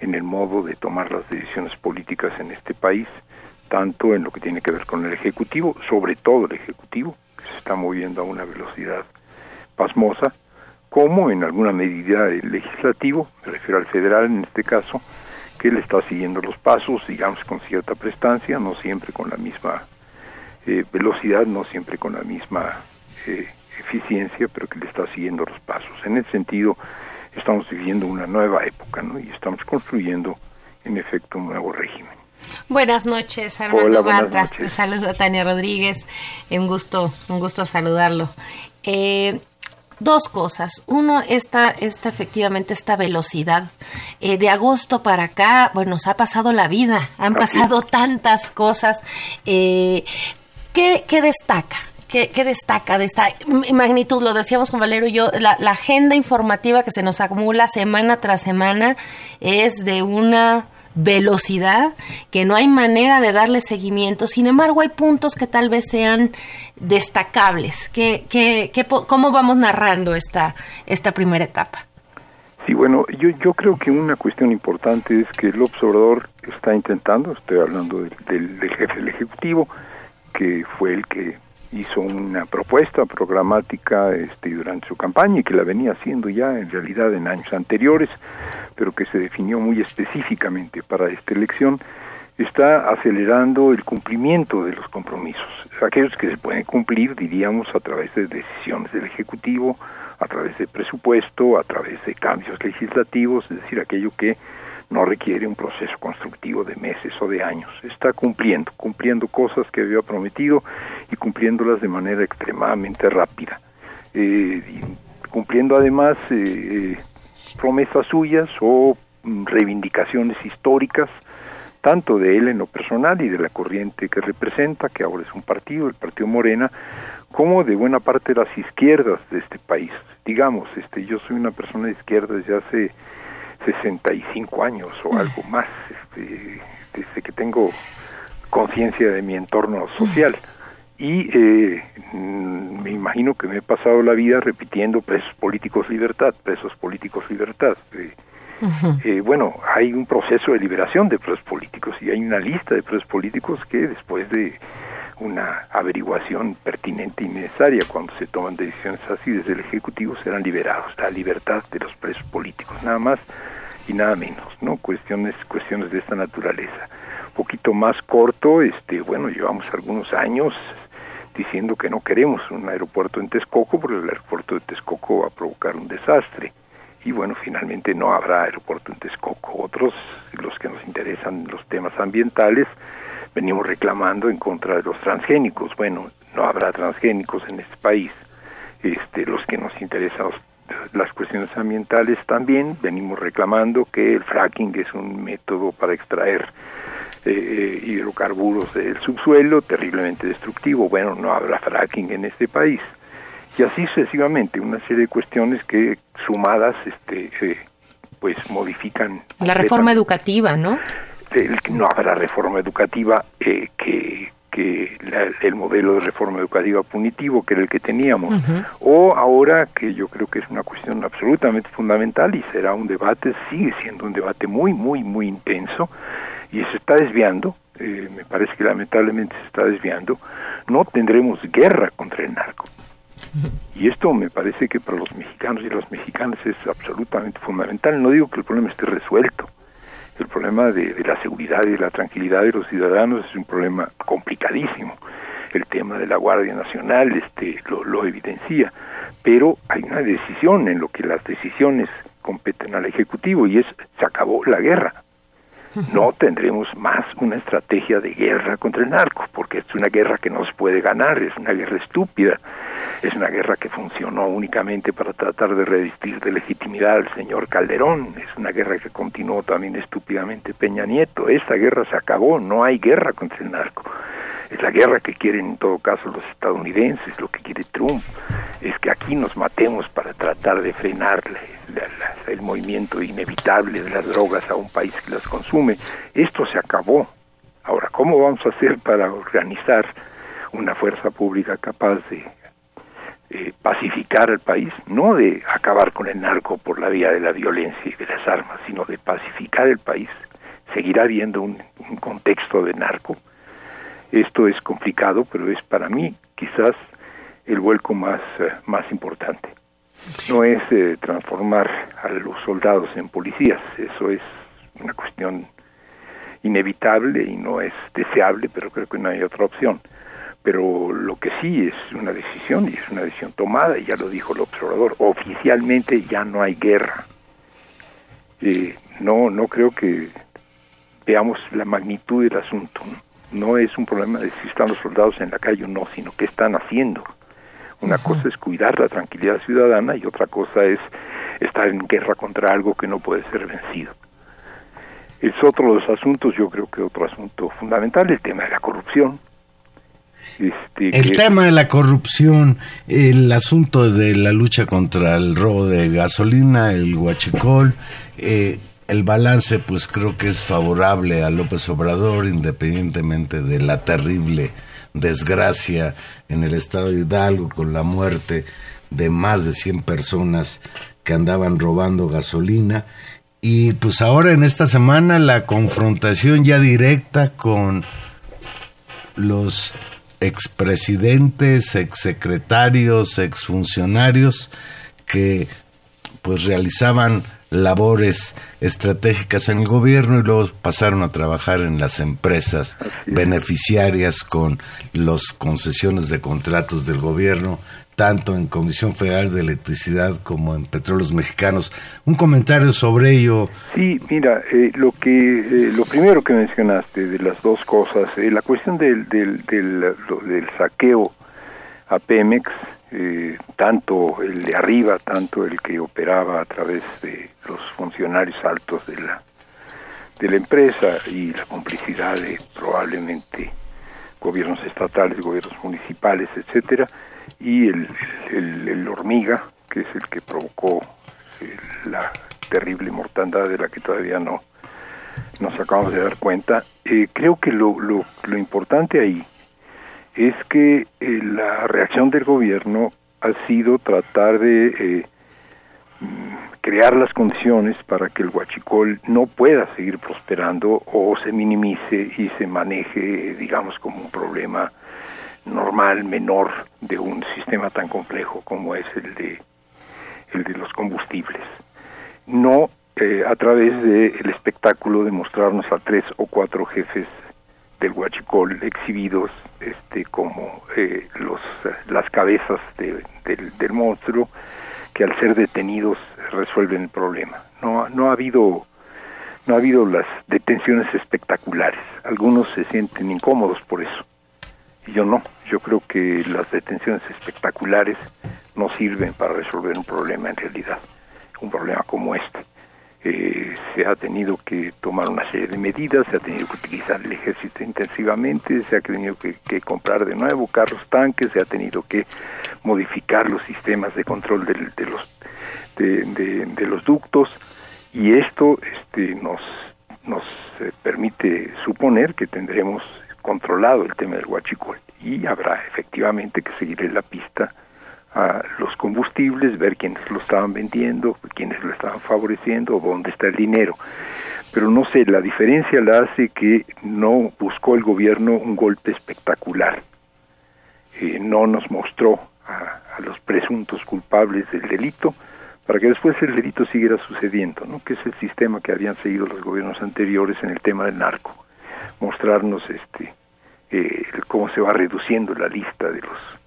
en el modo de tomar las decisiones políticas en este país tanto en lo que tiene que ver con el ejecutivo sobre todo el ejecutivo que se está moviendo a una velocidad pasmosa como en alguna medida el legislativo, me refiero al federal en este caso, que él está siguiendo los pasos, digamos, con cierta prestancia, no siempre con la misma eh, velocidad, no siempre con la misma eh, eficiencia, pero que le está siguiendo los pasos. En ese sentido, estamos viviendo una nueva época, ¿no? Y estamos construyendo, en efecto, un nuevo régimen. Buenas noches, Armando Barta. Te saluda Tania Rodríguez. Un gusto, un gusto saludarlo. Eh, dos cosas. Uno, esta, esta efectivamente, esta velocidad. Eh, de agosto para acá, bueno, se ha pasado la vida, han pasado tantas cosas. Eh, ¿qué, ¿Qué destaca? ¿Qué, destaca de esta magnitud? Lo decíamos con Valero y yo, la, la, agenda informativa que se nos acumula semana tras semana es de una velocidad que no hay manera de darle seguimiento. Sin embargo, hay puntos que tal vez sean destacables. ¿Qué, qué, qué, ¿Cómo vamos narrando esta, esta primera etapa? Sí, bueno, yo, yo creo que una cuestión importante es que el observador está intentando, estoy hablando del, del jefe del Ejecutivo, que fue el que hizo una propuesta programática este, durante su campaña y que la venía haciendo ya en realidad en años anteriores, pero que se definió muy específicamente para esta elección, está acelerando el cumplimiento de los compromisos, aquellos que se pueden cumplir, diríamos, a través de decisiones del Ejecutivo, a través de presupuesto, a través de cambios legislativos, es decir, aquello que no requiere un proceso constructivo de meses o de años. Está cumpliendo, cumpliendo cosas que había prometido y cumpliéndolas de manera extremadamente rápida. Eh, cumpliendo además eh, eh, promesas suyas o mm, reivindicaciones históricas, tanto de él en lo personal y de la corriente que representa, que ahora es un partido, el Partido Morena, como de buena parte de las izquierdas de este país. Digamos, este, yo soy una persona de izquierda desde hace 65 años o algo más, este, desde que tengo conciencia de mi entorno social. Y eh, mm, me imagino que me he pasado la vida repitiendo presos políticos libertad, presos políticos libertad. Eh, eh, bueno, hay un proceso de liberación de presos políticos y hay una lista de presos políticos que después de una averiguación pertinente y necesaria cuando se toman decisiones así desde el Ejecutivo serán liberados, la libertad de los presos políticos, nada más y nada menos, ¿no? Cuestiones, cuestiones de esta naturaleza. Un poquito más corto, este, bueno, llevamos algunos años diciendo que no queremos un aeropuerto en Texcoco porque el aeropuerto de Texcoco va a provocar un desastre. Y bueno, finalmente no habrá aeropuerto en Texcoco. Otros, los que nos interesan los temas ambientales, venimos reclamando en contra de los transgénicos. Bueno, no habrá transgénicos en este país. Este, los que nos interesan las cuestiones ambientales también venimos reclamando que el fracking es un método para extraer eh, hidrocarburos del subsuelo terriblemente destructivo. Bueno, no habrá fracking en este país. Y así sucesivamente, una serie de cuestiones que sumadas este, eh, pues modifican. La reforma educativa, ¿no? No habrá reforma educativa eh, que, que el modelo de reforma educativa punitivo, que era el que teníamos, o ahora que yo creo que es una cuestión absolutamente fundamental y será un debate, sigue siendo un debate muy, muy, muy intenso y se está desviando, eh, me parece que lamentablemente se está desviando, no tendremos guerra contra el narco. Y esto me parece que para los mexicanos y las mexicanas es absolutamente fundamental. No digo que el problema esté resuelto, el problema de, la seguridad y de la tranquilidad de los ciudadanos es un problema complicadísimo. El tema de la Guardia Nacional este, lo, evidencia, pero hay una decisión en lo que las decisiones competen al Ejecutivo y es se acabó la guerra. No tendremos más una estrategia de guerra contra el narco, porque es una guerra que no se puede ganar, es una guerra estúpida, es una guerra que funcionó únicamente para tratar de resistir de legitimidad al señor Calderón, es una guerra que continuó también estúpidamente Peña Nieto. Esta guerra se acabó, no hay guerra contra el narco. Es la guerra que quieren en todo caso los estadounidenses, lo que quiere Trump, es que aquí nos matemos para tratar de frenar el movimiento inevitable de las drogas a un país que las consume. Esto se acabó. Ahora, ¿cómo vamos a hacer para organizar una fuerza pública capaz de eh, pacificar al país, no de acabar con el narco por la vía de la violencia y de las armas, sino de pacificar el país. Seguirá habiendo un, contexto de narco. Esto es complicado, pero es para mí quizás el vuelco más, eh, más importante. No es eh, transformar a los soldados en policías, eso es una cuestión inevitable y no es deseable, pero creo que no hay otra opción pero lo que sí es una decisión y es una decisión tomada, y ya lo dijo el observador, oficialmente ya no hay guerra. Eh, no, no creo que veamos la magnitud del asunto. ¿no? Es un problema de si están los soldados en la calle o no, sino qué están haciendo. Una cosa es cuidar la tranquilidad ciudadana y otra cosa es estar en guerra contra algo que no puede ser vencido. Es otro de los asuntos, yo creo que otro asunto fundamental, el tema de la corrupción. Este, el tema de la corrupción, el asunto de la lucha contra el robo de gasolina, el huachicol, eh, el balance pues creo que es favorable a López Obrador independientemente de la terrible desgracia en el estado de Hidalgo con la muerte de más de 100 personas que andaban robando gasolina. Y pues ahora en esta semana la confrontación ya directa con los expresidentes, exsecretarios, exfuncionarios que pues realizaban labores estratégicas en el gobierno y luego pasaron a trabajar en las empresas beneficiarias con las concesiones de contratos del gobierno, tanto en Comisión Federal de Electricidad como en Petróleos Mexicanos. Un comentario sobre ello. Sí, mira, eh, lo que eh, lo primero que mencionaste de las dos cosas, eh, la cuestión del, del, del, del saqueo a Pemex, eh, tanto el de arriba, tanto el que operaba a través de los funcionarios altos de la, de la empresa y la complicidad de probablemente gobiernos estatales, gobiernos municipales, etcétera, y el, el, hormiga, que es el que provocó eh, la terrible mortandad de la que todavía no nos acabamos de dar cuenta. Eh, creo que lo, lo, lo importante ahí es que eh, la reacción del gobierno ha sido tratar de eh, crear las condiciones para que el huachicol no pueda seguir prosperando o se minimice y se maneje, digamos, como un problema normal, menor de un sistema tan complejo como es el de el de los combustibles. No eh, a través del espectáculo de mostrarnos a tres o cuatro jefes del huachicol exhibidos este como eh, los las cabezas del, monstruo que al ser detenidos resuelven el problema. No no ha habido no ha habido las detenciones espectaculares. Algunos se sienten incómodos por eso. Y yo no. Yo creo que las detenciones espectaculares no sirven para resolver un problema en realidad un problema como este eh, se ha tenido que tomar una serie de medidas, se ha tenido que utilizar el ejército intensivamente, se ha tenido que, comprar de nuevo carros tanques, se ha tenido que modificar los sistemas de control de, los de, los ductos y esto este, nos nos eh, permite suponer que tendremos controlado el tema del huachicol y habrá efectivamente que seguir en la pista a los combustibles, ver quiénes lo estaban vendiendo, quiénes lo estaban favoreciendo, dónde está el dinero. Pero no sé, la diferencia la hace que no buscó el gobierno un golpe espectacular. Eh, no nos mostró a, los presuntos culpables del delito para que después el delito siguiera sucediendo, ¿no? que es el sistema que habían seguido los gobiernos anteriores en el tema del narco. Mostrarnos este eh, cómo se va reduciendo la lista de los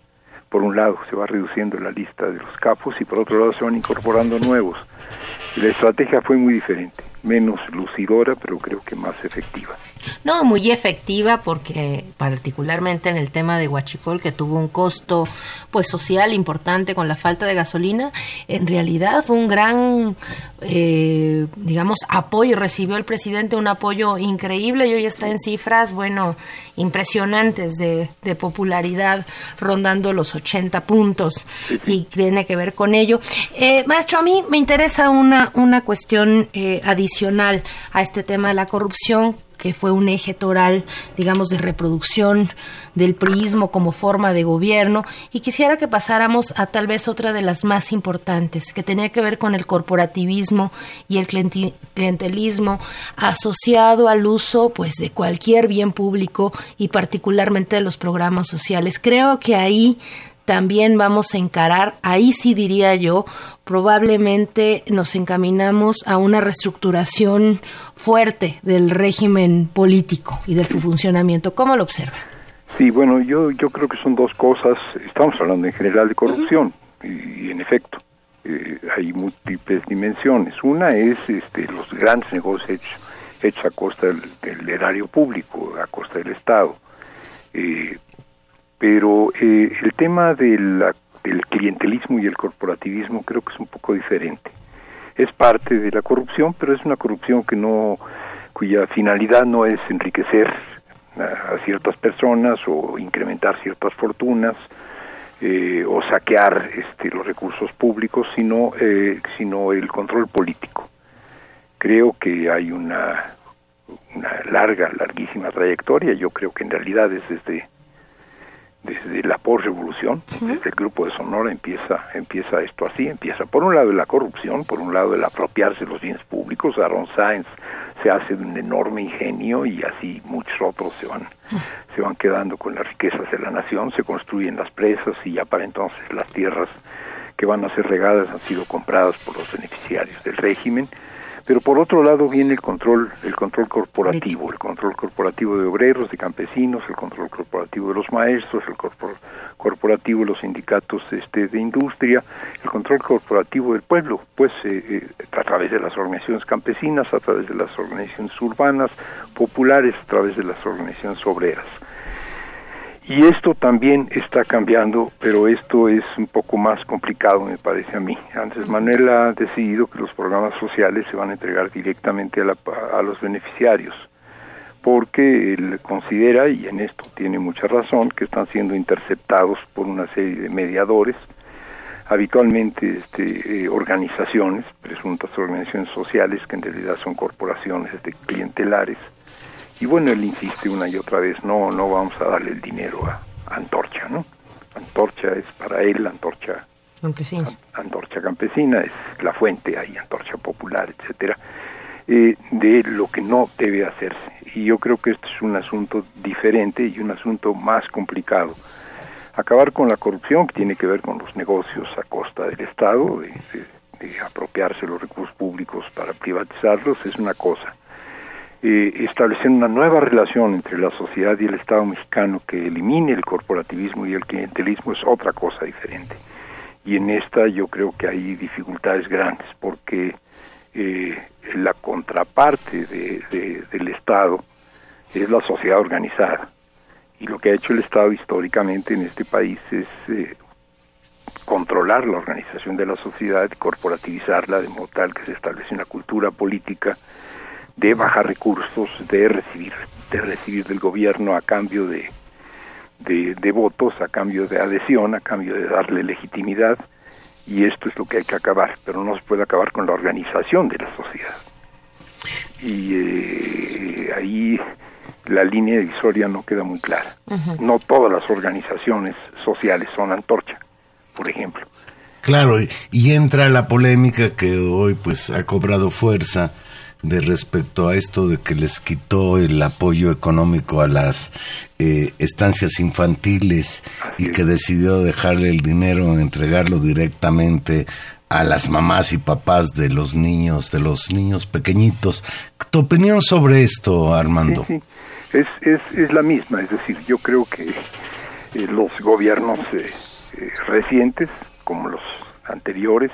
por un lado se va reduciendo la lista de los capos y por otro lado se van incorporando nuevos. la estrategia fue muy diferente, menos lucidora, pero creo que más efectiva. No, muy efectiva porque particularmente en el tema de Huachicol que tuvo un costo pues social importante con la falta de gasolina, en realidad fue un gran eh, digamos apoyo, recibió el presidente un apoyo increíble y hoy está en cifras, bueno, impresionantes de, popularidad rondando los 80 puntos y tiene que ver con ello. Eh, maestro, a mí me interesa una, una cuestión eh, adicional a este tema de la corrupción que fue un eje toral, digamos, de reproducción del priismo como forma de gobierno, y quisiera que pasáramos a tal vez otra de las más importantes, que tenía que ver con el corporativismo y el clientelismo asociado al uso pues de cualquier bien público y particularmente de los programas sociales. Creo que ahí también vamos a encarar, ahí sí diría yo, probablemente nos encaminamos a una reestructuración fuerte del régimen político y de su funcionamiento. ¿Cómo lo observa? Sí, bueno, yo, yo creo que son dos cosas. Estamos hablando en general de corrupción y, en efecto eh, hay múltiples dimensiones. Una es este, los grandes negocios hechos, hechos a costa del, erario público, a costa del Estado. Eh, pero eh, el tema del clientelismo y el corporativismo creo que es un poco diferente. Es parte de la corrupción, pero es una corrupción que no, cuya finalidad no es enriquecer a, ciertas personas o incrementar ciertas fortunas eh, o saquear este, los recursos públicos, sino, eh, sino el control político. Creo que hay una, una larga, larguísima trayectoria. Yo creo que en realidad es desde desde la posrevolución, desde el grupo de Sonora empieza, empieza esto así, empieza por un lado la corrupción, por un lado el apropiarse de los bienes públicos, Aaron Sáenz se hace de un enorme ingenio y así muchos otros se van, se van quedando con las riquezas de la nación, se construyen las presas y ya para entonces las tierras que van a ser regadas han sido compradas por los beneficiarios del régimen pero por otro lado viene el control, el control corporativo, el control corporativo de obreros, de campesinos, el control corporativo de los maestros, el corporativo de los sindicatos este, de industria, el control corporativo del pueblo, pues eh, eh, a través de las organizaciones campesinas, a través de las organizaciones urbanas, populares, a través de las organizaciones obreras. Y esto también está cambiando, pero esto es un poco más complicado, me parece a mí. Antes Manuel ha decidido que los programas sociales se van a entregar directamente a, los beneficiarios, porque él considera, y en esto tiene mucha razón, que están siendo interceptados por una serie de mediadores, habitualmente este, eh, organizaciones, presuntas organizaciones sociales, que en realidad son corporaciones de clientelares, y bueno, él insiste una y otra vez, no, no vamos a darle el dinero a, Antorcha, ¿no? Antorcha es para él, Antorcha campesina. Antorcha campesina es la fuente, hay Antorcha popular, etcétera, eh, de lo que no debe hacerse. Y yo creo que esto es un asunto diferente y un asunto más complicado. Acabar con la corrupción, que tiene que ver con los negocios a costa del Estado, de apropiarse los recursos públicos para privatizarlos, es una cosa eh, estableciendo una nueva relación entre la sociedad y el Estado mexicano que elimine el corporativismo y el clientelismo es otra cosa diferente. Y en esta yo creo que hay dificultades grandes porque eh, la contraparte del Estado es la sociedad organizada. Y lo que ha hecho el Estado históricamente en este país es eh, controlar la organización de la sociedad, corporativizarla de modo tal que se establece una cultura política de bajar recursos, de recibir, de recibir del gobierno a cambio de, de, votos, a cambio de adhesión, a cambio de darle legitimidad, y esto es lo que hay que acabar, pero no se puede acabar con la organización de la sociedad. Y eh, ahí la línea divisoria no queda muy clara. No todas las organizaciones sociales son antorcha, por ejemplo. Claro, y entra la polémica que hoy pues ha cobrado fuerza de respecto a esto de que les quitó el apoyo económico a las eh, estancias infantiles y que decidió dejarle el dinero, entregarlo directamente a las mamás y papás de los niños, de los niños pequeñitos. ¿Tu opinión sobre esto, Armando? Sí, Es, es, es, la misma, es decir, yo creo que eh, los gobiernos eh, recientes, como los anteriores,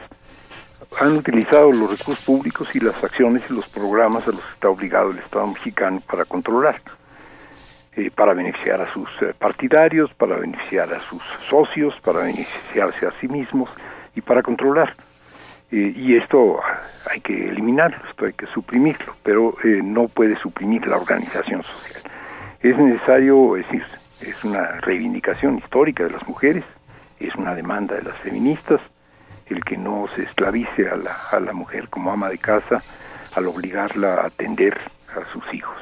han utilizado los recursos públicos y las acciones y los programas a los que está obligado el Estado mexicano para controlar, eh, para beneficiar a sus eh, partidarios, para beneficiar a sus socios, para beneficiarse a sí mismos y para controlar. Eh, y esto hay que eliminarlo, esto hay que suprimirlo, pero no puede suprimir la organización social. Es necesario, es decir, es una reivindicación histórica de las mujeres, es una demanda de las feministas, el que no se esclavice a la, a la mujer como ama de casa al obligarla a atender a sus hijos.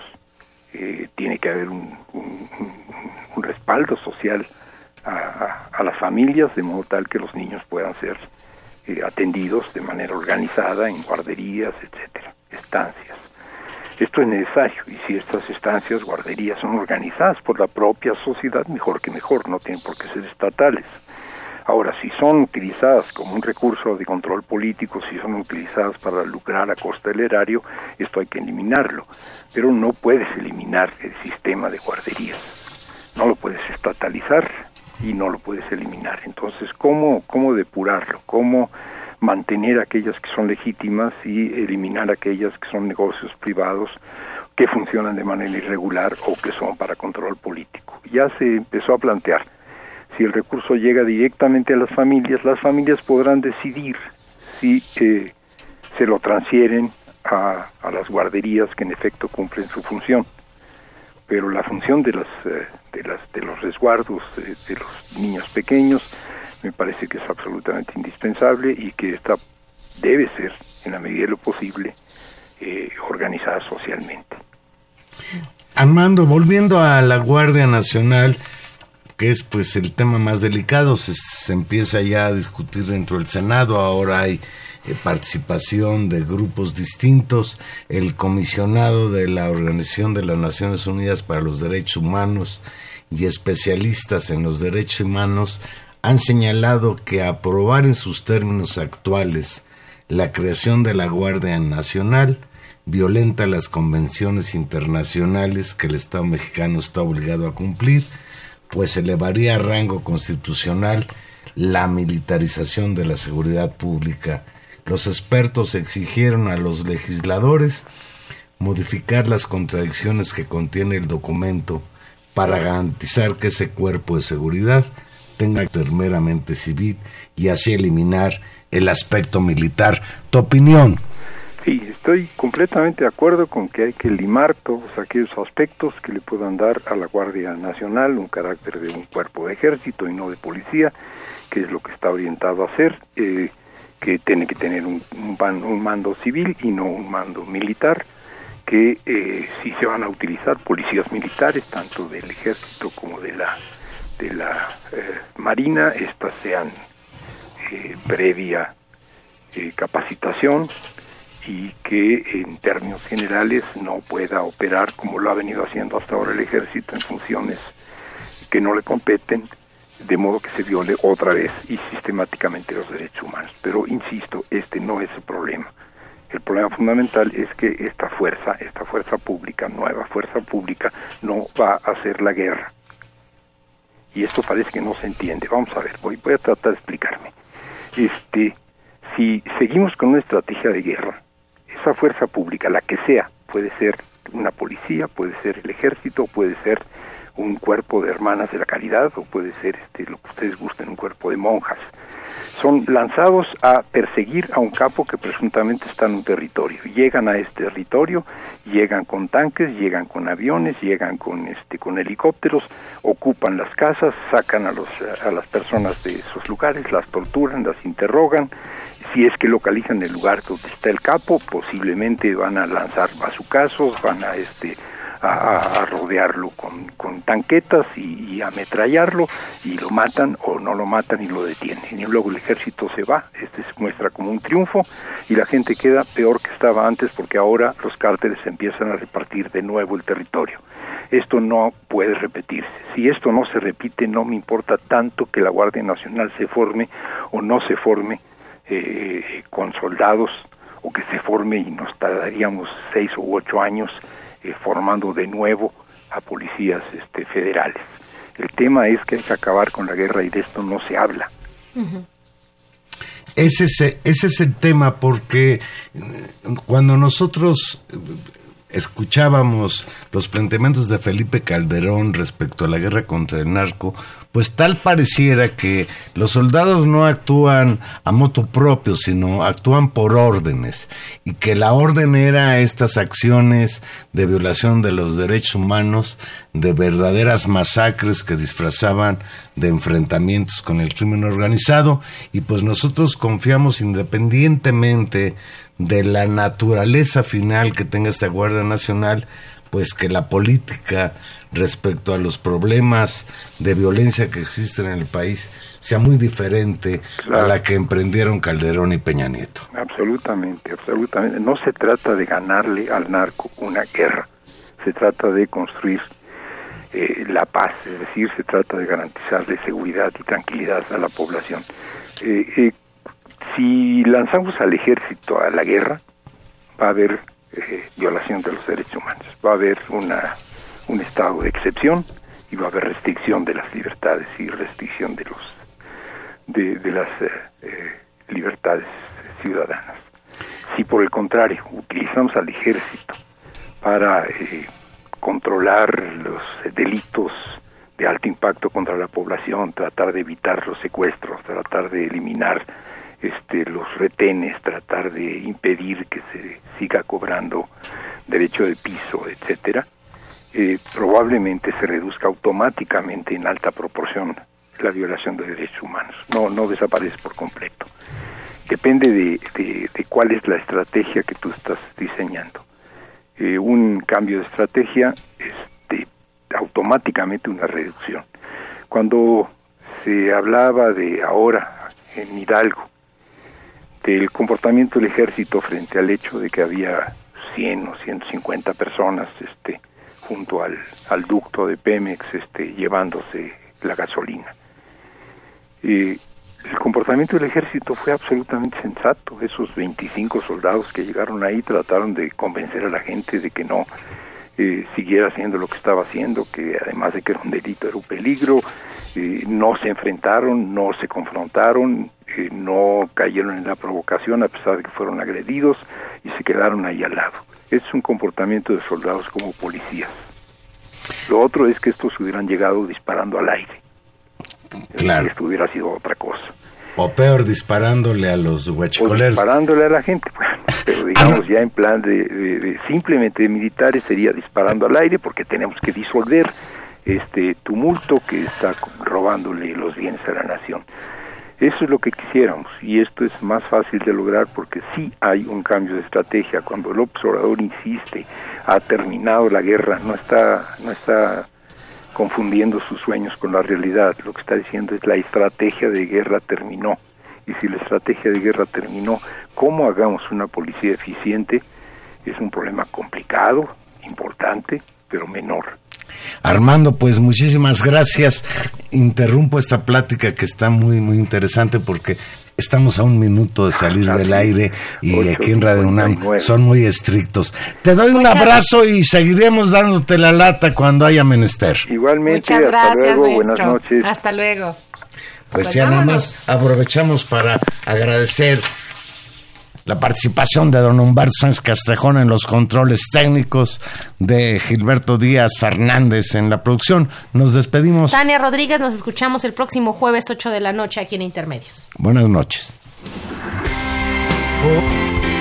Eh, tiene que haber un, un, respaldo social a, las familias de modo tal que los niños puedan ser eh, atendidos de manera organizada en guarderías, etcétera, estancias. Esto es necesario y si estas estancias, guarderías son organizadas por la propia sociedad, mejor que mejor, no tienen por qué ser estatales. Ahora, si son utilizadas como un recurso de control político, si son utilizadas para lucrar a costa del erario, esto hay que eliminarlo. Pero no puedes eliminar el sistema de guarderías. no lo puedes estatalizar y no lo puedes eliminar. Entonces, ¿cómo, cómo depurarlo? ¿Cómo mantener aquellas que son legítimas y eliminar aquellas que son negocios privados que funcionan de manera irregular o que son para control político? Ya se empezó a plantear. Si el recurso llega directamente a las familias, las familias podrán decidir si eh, se lo transfieren a, a las guarderías que en efecto cumplen su función pero la función de, las, eh, de, las, de los resguardos de, de los niños pequeños me parece que es absolutamente indispensable y que esta debe ser, en la medida de lo posible, eh, organizada socialmente. Armando, volviendo a la Guardia Nacional, que es pues el tema más delicado, se, empieza ya a discutir dentro del Senado, ahora hay eh, participación de grupos distintos, el comisionado de la Organización de las Naciones Unidas para los Derechos Humanos y especialistas en los derechos humanos han señalado que aprobar en sus términos actuales la creación de la Guardia Nacional violenta las convenciones internacionales que el Estado mexicano está obligado a cumplir, pues elevaría a rango constitucional la militarización de la seguridad pública los expertos exigieron a los legisladores modificar las contradicciones que contiene el documento para garantizar que ese cuerpo de seguridad tenga carácter meramente civil y así eliminar el aspecto militar. ¿Tu opinión? Sí, estoy completamente de acuerdo con que hay que limar todos aquellos aspectos que le puedan dar a la Guardia Nacional un carácter de un cuerpo de ejército y no de policía, que es lo que está orientado a hacer. Eh, que tiene que tener un, un, mando civil y no un mando militar, que eh, si se van a utilizar policías militares, tanto del ejército como de la, de la eh, marina, estas sean eh, previa capacitación y que en términos generales no pueda operar como lo ha venido haciendo hasta ahora el ejército en funciones que no le competen de modo que se viole otra vez y sistemáticamente los derechos humanos. Pero insisto, este no es el problema. El problema fundamental es que esta fuerza, esta fuerza pública, nueva fuerza pública, no va a hacer la guerra. Y esto parece que no se entiende. Vamos a ver, voy, voy a tratar de explicarme. Este, si seguimos con una estrategia de guerra, esa fuerza pública, la que sea, puede ser una policía, puede ser el ejército, puede ser un cuerpo de hermanas de la caridad o puede ser este, lo que ustedes gusten, un cuerpo de monjas. Son lanzados a perseguir a un capo que presuntamente está en un territorio. Llegan a este territorio, llegan con tanques, llegan con aviones, llegan con este con helicópteros, ocupan las casas, sacan a los a las personas de esos lugares, las torturan, las interrogan. Si es que localizan el lugar donde está el capo, posiblemente van a lanzar bazucazos, van a este a, rodearlo con, tanquetas y, y, ametrallarlo y lo matan o no lo matan y lo detienen. Y luego el ejército se va, este se muestra como un triunfo y la gente queda peor que estaba antes porque ahora los cárteles empiezan a repartir de nuevo el territorio. Esto no puede repetirse. Si esto no se repite, no me importa tanto que la Guardia Nacional se forme o no se forme eh, con soldados o que se forme y nos tardaríamos seis u ocho años eh, formando de nuevo a policías este, federales. El tema es que hay que acabar con la guerra y de esto no se habla. Ese es, ese es el tema porque eh, cuando nosotros escuchábamos los planteamientos de Felipe Calderón respecto a la guerra contra el narco, pues tal pareciera que los soldados no actúan a moto propio, sino actúan por órdenes, y que la orden era estas acciones de violación de los derechos humanos, de verdaderas masacres que disfrazaban de enfrentamientos con el crimen organizado, y pues nosotros confiamos independientemente de la naturaleza final que tenga esta Guardia Nacional, pues que la política respecto a los problemas de violencia que existen en el país sea muy diferente a la que emprendieron Calderón y Peña Nieto. Absolutamente, absolutamente. No se trata de ganarle al narco una guerra, se trata de construir eh, la paz, es decir, se trata de garantizarle seguridad y tranquilidad a la población. Eh, eh, si lanzamos al ejército a la guerra, va a haber eh, violación de los derechos humanos, va a haber una, un estado de excepción y va a haber restricción de las libertades y restricción de los de, de las eh, eh, libertades ciudadanas. Si por el contrario utilizamos al ejército para eh, controlar los delitos de alto impacto contra la población, tratar de evitar los secuestros, tratar de eliminar este, los retenes, tratar de impedir que se siga cobrando derecho de piso, etcétera, eh, probablemente se reduzca automáticamente en alta proporción la violación de derechos humanos. No, no desaparece por completo. Depende de, cuál es la estrategia que tú estás diseñando. Eh, un cambio de estrategia este, automáticamente una reducción. Cuando se hablaba de ahora en Hidalgo del comportamiento del ejército frente al hecho de que había 100 o 150 personas este, junto al, al ducto de Pemex este, llevándose la gasolina. el comportamiento del ejército fue absolutamente sensato. Esos 25 soldados que llegaron ahí trataron de convencer a la gente de que no eh, siguiera haciendo lo que estaba haciendo, que además de que era un delito era un peligro, eh, no se enfrentaron, no se confrontaron, eh, no cayeron en la provocación a pesar de que fueron agredidos y se quedaron ahí al lado. Es un comportamiento de soldados como policías. Lo otro es que estos hubieran llegado disparando al aire. Claro. Esto hubiera sido otra cosa. O peor, disparándole a los huachicoleros. disparándole a la gente, [LAUGHS] pero digamos ya en plan de, simplemente de militares sería disparando al aire porque tenemos que disolver este tumulto que está robándole los bienes a la nación. Eso es lo que quisiéramos y esto es más fácil de lograr porque sí hay un cambio de estrategia. Cuando el observador insiste, ha terminado la guerra, no está, no está confundiendo sus sueños con la realidad. Lo que está diciendo es la estrategia de guerra terminó. Y si la estrategia de guerra terminó, ¿cómo hagamos una policía eficiente? Es un problema complicado, importante, pero menor. Armando, pues muchísimas gracias. Interrumpo esta plática que está muy, muy interesante porque estamos a un minuto de salir del aire y aquí en Radio UNAM son muy estrictos. Te doy un abrazo y seguiremos dándote la lata cuando haya menester. Igualmente, Muchas gracias, luego, buenas noches. Hasta luego. Pues, pues ya nada más aprovechamos para agradecer la participación de don Humberto Sánchez Castrejón en los controles técnicos, de Gilberto Díaz Fernández en la producción. Nos despedimos. Tania Rodríguez, nos escuchamos el próximo jueves 8 de la noche aquí en Intermedios. Buenas noches. so